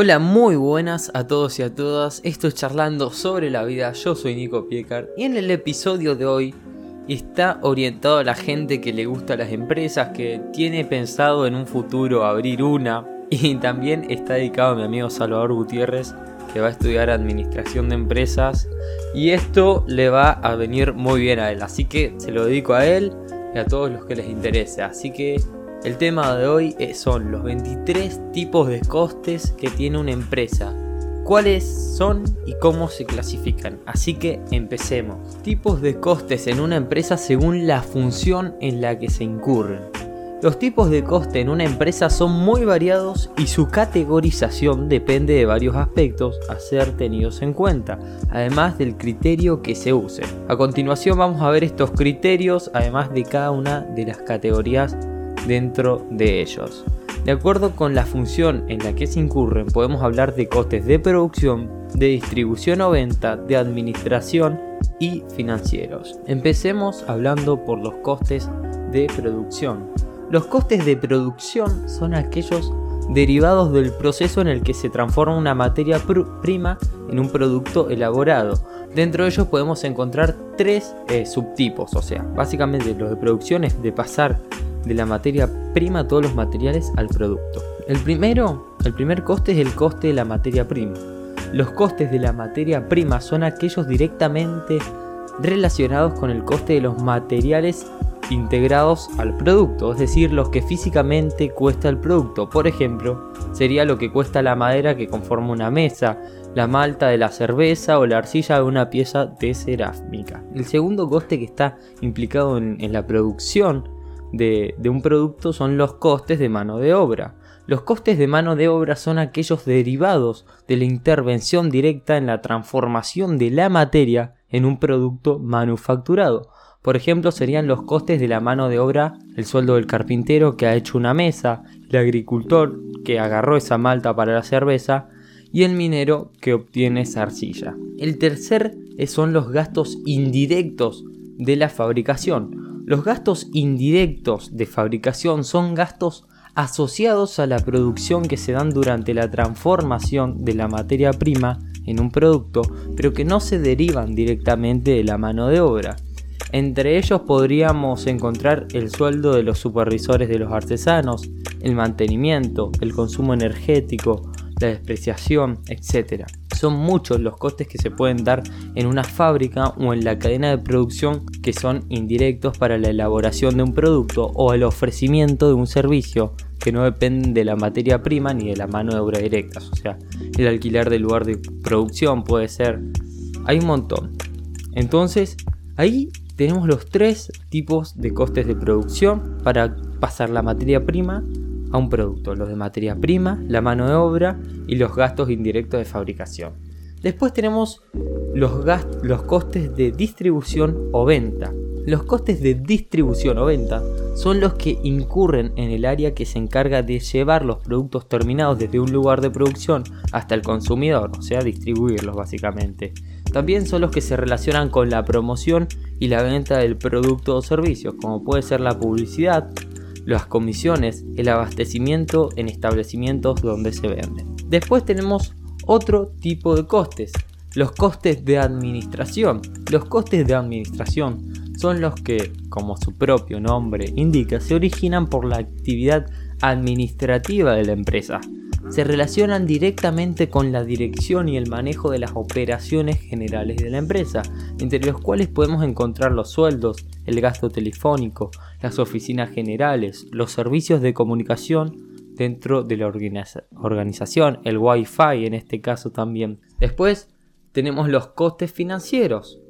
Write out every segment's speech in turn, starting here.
Hola, muy buenas a todos y a todas. Esto es Charlando sobre la vida. Yo soy Nico Piecar y en el episodio de hoy está orientado a la gente que le gusta las empresas, que tiene pensado en un futuro abrir una y también está dedicado a mi amigo Salvador Gutiérrez que va a estudiar administración de empresas y esto le va a venir muy bien a él. Así que se lo dedico a él y a todos los que les interese. Así que el tema de hoy son los 23 tipos de costes que tiene una empresa. ¿Cuáles son y cómo se clasifican? Así que empecemos. Tipos de costes en una empresa según la función en la que se incurren. Los tipos de coste en una empresa son muy variados y su categorización depende de varios aspectos a ser tenidos en cuenta, además del criterio que se use. A continuación vamos a ver estos criterios, además de cada una de las categorías dentro de ellos. De acuerdo con la función en la que se incurren, podemos hablar de costes de producción, de distribución o venta, de administración y financieros. Empecemos hablando por los costes de producción. Los costes de producción son aquellos derivados del proceso en el que se transforma una materia prima en un producto elaborado. Dentro de ellos podemos encontrar tres eh, subtipos, o sea, básicamente los de producción es de pasar de la materia prima todos los materiales al producto. El primero, el primer coste es el coste de la materia prima. Los costes de la materia prima son aquellos directamente relacionados con el coste de los materiales integrados al producto, es decir, los que físicamente cuesta el producto. Por ejemplo, sería lo que cuesta la madera que conforma una mesa, la malta de la cerveza o la arcilla de una pieza de cerámica. El segundo coste que está implicado en, la producción de, un producto son los costes de mano de obra. Los costes de mano de obra son aquellos derivados de la intervención directa en la transformación de la materia en un producto manufacturado. Por ejemplo, serían los costes de la mano de obra, el sueldo del carpintero que ha hecho una mesa, el agricultor que agarró esa malta para la cerveza y el minero que obtiene esa arcilla. El tercer son los gastos indirectos de la fabricación. Los gastos indirectos de fabricación son gastos asociados a la producción que se dan durante la transformación de la materia prima en un producto, pero que no se derivan directamente de la mano de obra. Entre ellos podríamos encontrar el sueldo de los supervisores de los artesanos, el mantenimiento, el consumo energético, la despreciación, etc. Son muchos los costes que se pueden dar en una fábrica o en la cadena de producción que son indirectos para la elaboración de un producto o el ofrecimiento de un servicio que no dependen de la materia prima ni de la mano de obra directas. O sea, el alquiler del lugar de producción puede ser... Hay un montón. Entonces, ahí tenemos los tres tipos de costes de producción para pasar la materia prima a un producto. Los de materia prima, la mano de obra y los gastos indirectos de fabricación. Después tenemos los, los costes de distribución o venta. Los costes de distribución o venta son los que incurren en el área que se encarga de llevar los productos terminados desde un lugar de producción hasta el consumidor, o sea, distribuirlos básicamente. También son los que se relacionan con la promoción y la venta del producto o servicio, como puede ser la publicidad, las comisiones, el abastecimiento en establecimientos donde se venden. Después tenemos otro tipo de costes, los costes de administración. Los costes de administración son los que, como su propio nombre indica, se originan por la actividad administrativa de la empresa, se relacionan directamente con la dirección y el manejo de las operaciones generales de la empresa, entre los cuales podemos encontrar los sueldos, el gasto telefónico, las oficinas generales, los servicios de comunicación dentro de la organización, el Wi-Fi en este caso también. Después tenemos los costes financieros,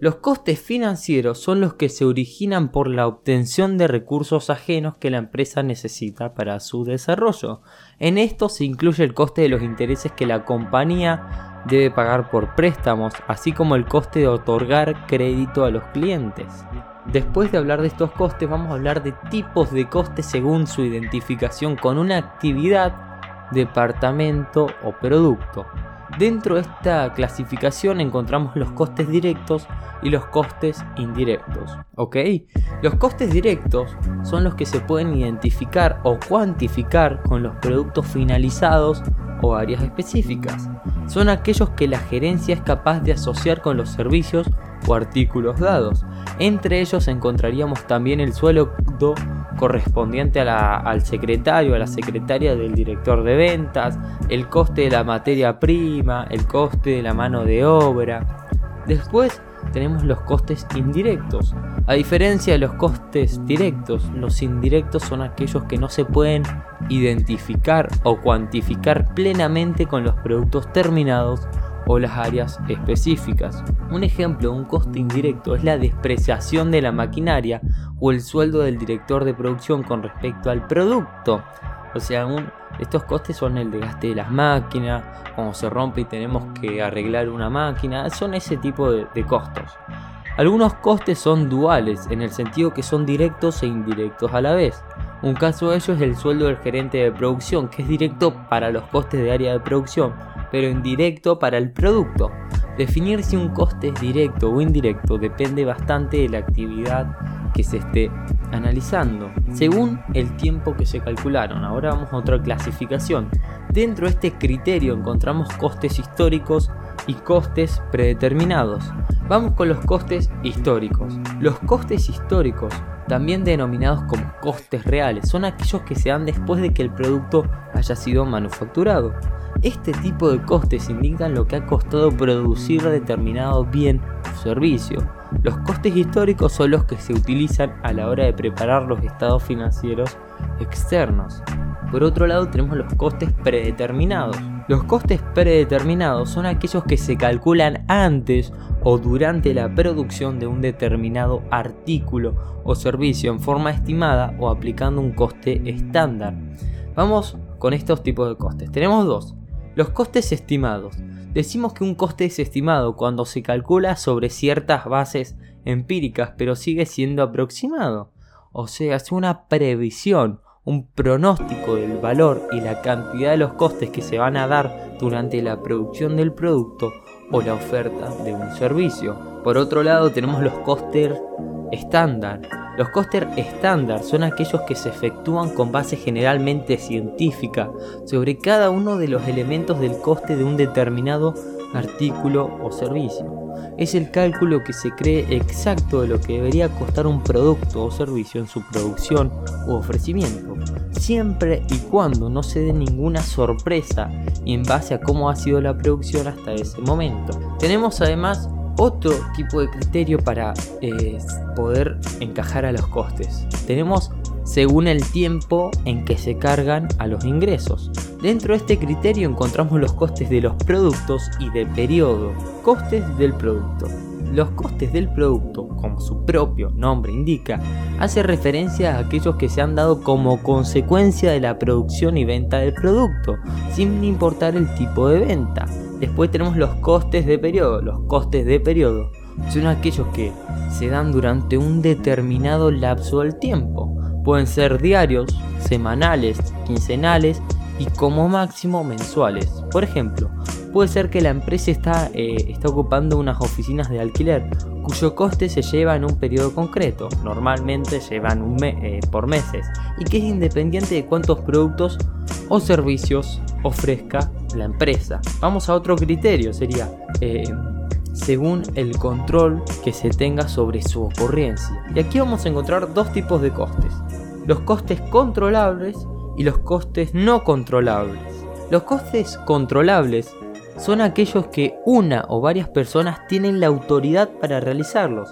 los costes financieros son los que se originan por la obtención de recursos ajenos que la empresa necesita para su desarrollo. En esto se incluye el coste de los intereses que la compañía debe pagar por préstamos, así como el coste de otorgar crédito a los clientes. Después de hablar de estos costes, vamos a hablar de tipos de costes según su identificación con una actividad, departamento o producto. Dentro de esta clasificación encontramos los costes directos y los costes indirectos. ¿Ok? Los costes directos son los que se pueden identificar o cuantificar con los productos finalizados o áreas específicas. Son aquellos que la gerencia es capaz de asociar con los servicios o artículos dados. Entre ellos encontraríamos también el sueldo correspondiente al secretario, a la secretaria del director de ventas, el coste de la materia prima, el coste de la mano de obra. Después tenemos los costes indirectos. A diferencia de los costes directos, los indirectos son aquellos que no se pueden identificar o cuantificar plenamente con los productos terminados o las áreas específicas. Un ejemplo de un coste indirecto es la despreciación de la maquinaria o el sueldo del director de producción con respecto al producto. O sea, estos costes son el desgaste de las máquinas, cuando se rompe y tenemos que arreglar una máquina, son ese tipo de, de costos. Algunos costes son duales, en el sentido que son directos e indirectos a la vez. Un caso de ello es el sueldo del gerente de producción, que es directo para los costes de área de producción, pero indirecto para el producto. Definir si un coste es directo o indirecto depende bastante de la actividad que se esté analizando, según el tiempo que se calcularon. Ahora vamos a otra clasificación. Dentro de este criterio encontramos costes históricos y costes predeterminados. Vamos con los costes históricos. Los costes históricos, también denominados como costes reales, son aquellos que se dan después de que el producto haya sido manufacturado. Este tipo de costes indican lo que ha costado producir determinado bien o servicio. Los costes históricos son los que se utilizan a la hora de preparar los estados financieros externos. Por otro lado tenemos los costes predeterminados. Los costes predeterminados son aquellos que se calculan antes o durante la producción de un determinado artículo o servicio en forma estimada o aplicando un coste estándar. Vamos con estos tipos de costes. Tenemos dos. Los costes estimados. Decimos que un coste es estimado cuando se calcula sobre ciertas bases empíricas, pero sigue siendo aproximado. O sea, es una previsión, un pronóstico del valor y la cantidad de los costes que se van a dar durante la producción del producto o la oferta de un servicio. Por otro lado, tenemos los costes estándar. Los costes estándar son aquellos que se efectúan con base generalmente científica sobre cada uno de los elementos del coste de un determinado artículo o servicio. Es el cálculo que se cree exacto de lo que debería costar un producto o servicio en su producción u ofrecimiento, siempre y cuando no se dé ninguna sorpresa en base a cómo ha sido la producción hasta ese momento. Tenemos además otro tipo de criterio para eh, poder encajar a los costes. Tenemos según el tiempo en que se cargan a los ingresos. Dentro de este criterio encontramos los costes de los productos y del periodo. Costes del producto. Los costes del producto, como su propio nombre indica, hace referencia a aquellos que se han dado como consecuencia de la producción y venta del producto, sin importar el tipo de venta. Después tenemos los costes de periodo. Los costes de periodo son aquellos que se dan durante un determinado lapso del tiempo. Pueden ser diarios, semanales, quincenales y como máximo mensuales. Por ejemplo, puede ser que la empresa está, eh, está ocupando unas oficinas de alquiler cuyo coste se lleva en un periodo concreto, normalmente llevan eh, por meses, y que es independiente de cuántos productos o servicios ofrezca la empresa. Vamos a otro criterio, sería eh, según el control que se tenga sobre su ocurrencia. Y aquí vamos a encontrar dos tipos de costes. Los costes controlables y los costes no controlables. Los costes controlables son aquellos que una o varias personas tienen la autoridad para realizarlos.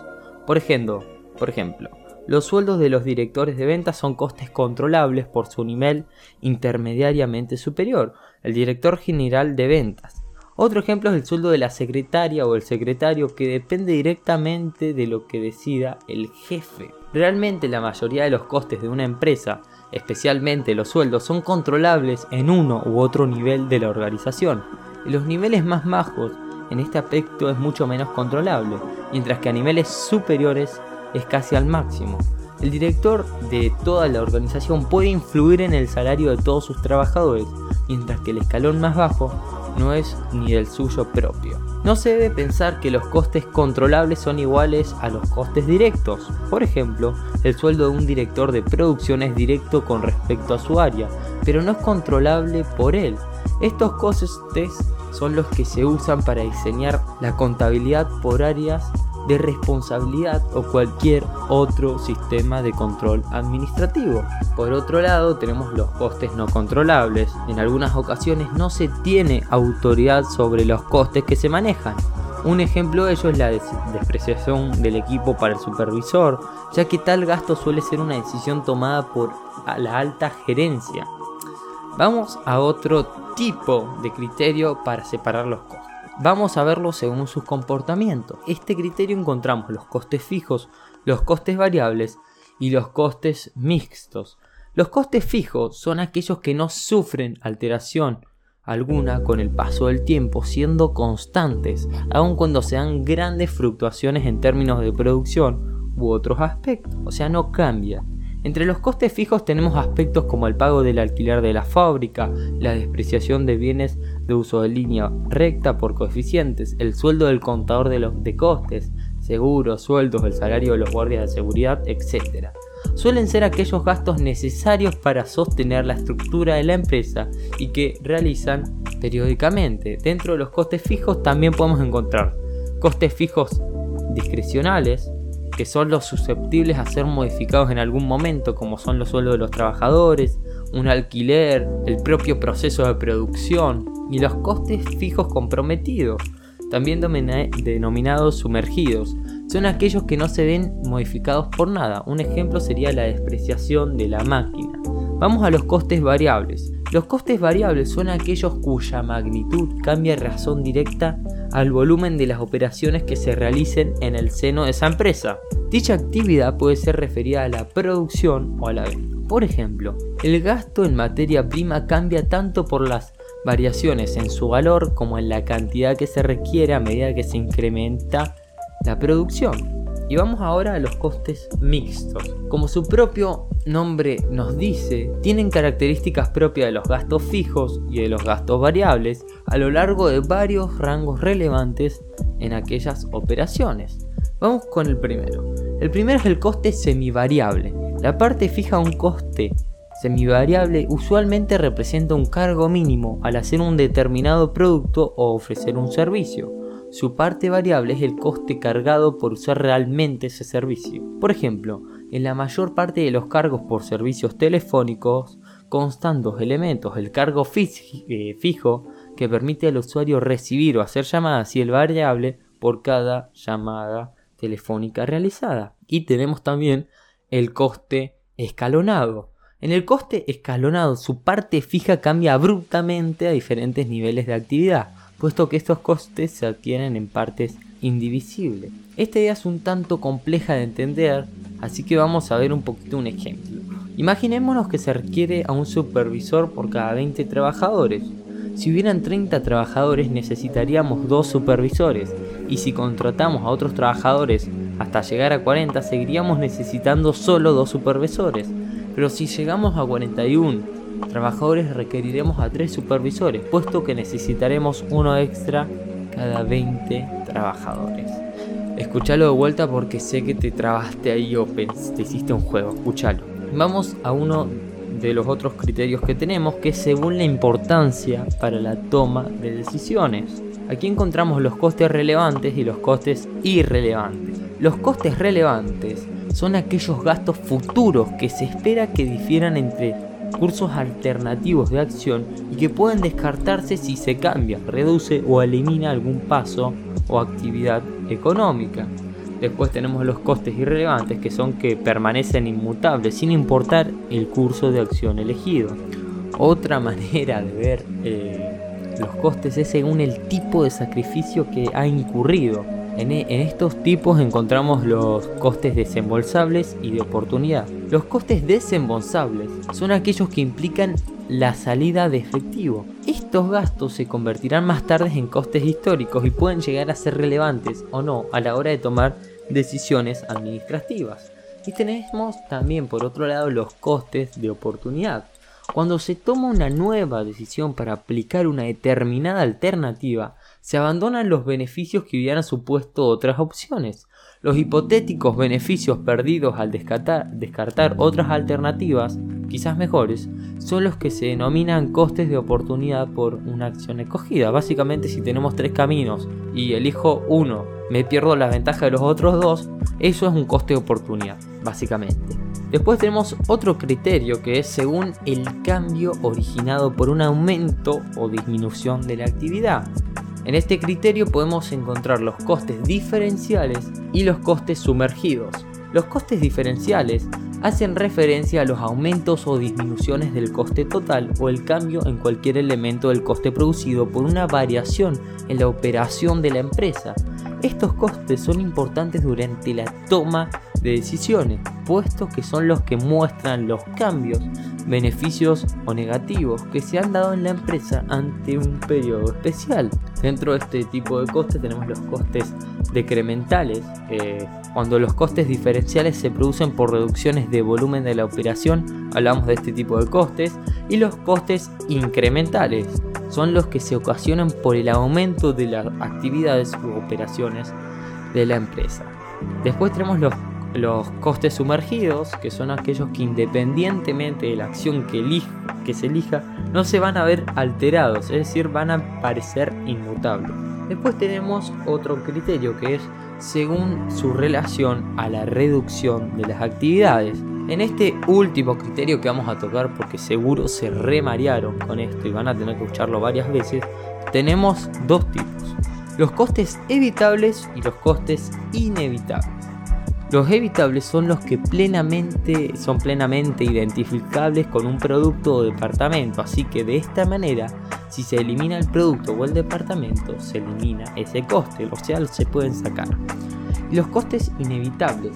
Por ejemplo, por ejemplo, los sueldos de los directores de ventas son costes controlables por su nivel intermediariamente superior, el director general de ventas. Otro ejemplo es el sueldo de la secretaria o el secretario que depende directamente de lo que decida el jefe. Realmente la mayoría de los costes de una empresa, especialmente los sueldos, son controlables en uno u otro nivel de la organización. Y los niveles más bajos en este aspecto es mucho menos controlable, mientras que a niveles superiores es casi al máximo. El director de toda la organización puede influir en el salario de todos sus trabajadores, mientras que el escalón más bajo no es ni del suyo propio. No se debe pensar que los costes controlables son iguales a los costes directos. Por ejemplo, el sueldo de un director de producción es directo con respecto a su área, pero no es controlable por él. Estos costes son los que se usan para diseñar la contabilidad por áreas de responsabilidad o cualquier otro sistema de control administrativo. Por otro lado, tenemos los costes no controlables. En algunas ocasiones no se tiene autoridad sobre los costes que se manejan. Un ejemplo de ello es la despreciación del equipo para el supervisor, ya que tal gasto suele ser una decisión tomada por la alta gerencia. Vamos a otro tipo de criterio para separar los costes. Vamos a verlo según sus comportamientos. Este criterio encontramos los costes fijos, los costes variables y los costes mixtos. Los costes fijos son aquellos que no sufren alteración alguna con el paso del tiempo, siendo constantes, aun cuando sean grandes fluctuaciones en términos de producción u otros aspectos. O sea, no cambia. Entre los costes fijos tenemos aspectos como el pago del alquiler de la fábrica, la despreciación de bienes de uso de línea recta por coeficientes, el sueldo del contador de, los, de costes, seguros, sueldos, el salario de los guardias de seguridad, etc. Suelen ser aquellos gastos necesarios para sostener la estructura de la empresa y que realizan periódicamente. Dentro de los costes fijos también podemos encontrar costes fijos discrecionales, que son los susceptibles a ser modificados en algún momento, como son los sueldos de los trabajadores, un alquiler, el propio proceso de producción y los costes fijos comprometidos, también denominados sumergidos. Son aquellos que no se ven modificados por nada. Un ejemplo sería la despreciación de la máquina. Vamos a los costes variables. Los costes variables son aquellos cuya magnitud cambia en razón directa al volumen de las operaciones que se realicen en el seno de esa empresa. Dicha actividad puede ser referida a la producción o a la venta. Por ejemplo, el gasto en materia prima cambia tanto por las variaciones en su valor como en la cantidad que se requiere a medida que se incrementa la producción. Y vamos ahora a los costes mixtos. Como su propio nombre nos dice, tienen características propias de los gastos fijos y de los gastos variables a lo largo de varios rangos relevantes en aquellas operaciones. Vamos con el primero. El primero es el coste semivariable. La parte fija un coste semivariable usualmente representa un cargo mínimo al hacer un determinado producto o ofrecer un servicio. Su parte variable es el coste cargado por usar realmente ese servicio. Por ejemplo, en la mayor parte de los cargos por servicios telefónicos constan dos elementos, el cargo eh, fijo que permite al usuario recibir o hacer llamadas y el variable por cada llamada telefónica realizada. Y tenemos también el coste escalonado. En el coste escalonado su parte fija cambia abruptamente a diferentes niveles de actividad puesto que estos costes se adquieren en partes indivisibles. Esta idea es un tanto compleja de entender, así que vamos a ver un poquito un ejemplo. Imaginémonos que se requiere a un supervisor por cada 20 trabajadores. Si hubieran 30 trabajadores necesitaríamos dos supervisores y si contratamos a otros trabajadores hasta llegar a 40 seguiríamos necesitando solo dos supervisores. Pero si llegamos a 41 trabajadores requeriremos a tres supervisores, puesto que necesitaremos uno extra cada 20 trabajadores. Escúchalo de vuelta porque sé que te trabaste ahí o te hiciste un juego, escúchalo. Vamos a uno de los otros criterios que tenemos, que es según la importancia para la toma de decisiones. Aquí encontramos los costes relevantes y los costes irrelevantes. Los costes relevantes son aquellos gastos futuros que se espera que difieran entre cursos alternativos de acción y que pueden descartarse si se cambia, reduce o elimina algún paso o actividad económica. Después tenemos los costes irrelevantes que son que permanecen inmutables sin importar el curso de acción elegido. Otra manera de ver eh, los costes es según el tipo de sacrificio que ha incurrido. E, en, estos tipos encontramos los costes desembolsables y de oportunidad. Los costes desembolsables son aquellos que implican la salida de efectivo. Estos gastos se convertirán más tarde en costes históricos y pueden llegar a ser relevantes o no a la hora de tomar decisiones administrativas. Y tenemos también por otro lado los costes de oportunidad. Cuando se toma una nueva decisión para aplicar una determinada alternativa, se abandonan los beneficios que hubieran supuesto otras opciones. Los hipotéticos beneficios perdidos al descartar, otras alternativas, quizás mejores, son los que se denominan costes de oportunidad por una acción escogida. Básicamente si tenemos tres caminos y elijo uno, me pierdo la ventaja de los otros dos, eso es un coste de oportunidad, básicamente. Después tenemos otro criterio que es según el cambio originado por un aumento o disminución de la actividad. En este criterio podemos encontrar los costes diferenciales y los costes sumergidos. Los costes diferenciales hacen referencia a los aumentos o disminuciones del coste total o el cambio en cualquier elemento del coste producido por una variación en la operación de la empresa. Estos costes son importantes durante la toma de decisiones, puestos que son los que muestran los cambios, beneficios o negativos que se han dado en la empresa ante un periodo especial. Dentro de este tipo de costes tenemos los costes decrementales, eh, cuando los costes diferenciales se producen por reducciones de volumen de la operación, hablamos de este tipo de costes, y los costes incrementales, son los que se ocasionan por el aumento de las actividades u operaciones de la empresa. Después tenemos los los costes sumergidos, que son aquellos que independientemente de la acción que, que se elija, no se van a ver alterados, es decir, van a parecer inmutables. Después tenemos otro criterio que es según su relación a la reducción de las actividades. En este último criterio que vamos a tocar, porque seguro se remarearon con esto y van a tener que escucharlo varias veces, tenemos dos tipos. Los costes evitables y los costes inevitables. Los evitables son los que plenamente, son plenamente identificables con un producto o departamento, así que de esta manera, si se elimina el producto o el departamento, se elimina ese coste, o sea, se pueden sacar. los costes inevitables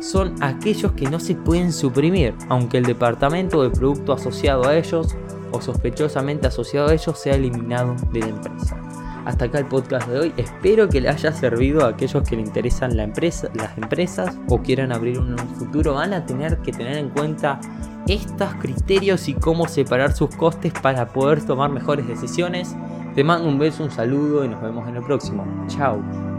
son aquellos que no se pueden suprimir, aunque el departamento o el producto asociado a ellos o sospechosamente asociado a ellos sea eliminado de la empresa hasta acá el podcast de hoy. Espero que le haya servido a aquellos que le interesan la empresa, las empresas o quieran abrir un, futuro. Van a tener que tener en cuenta estos criterios y cómo separar sus costes para poder tomar mejores decisiones. Te mando un beso, un saludo y nos vemos en el próximo. Chao.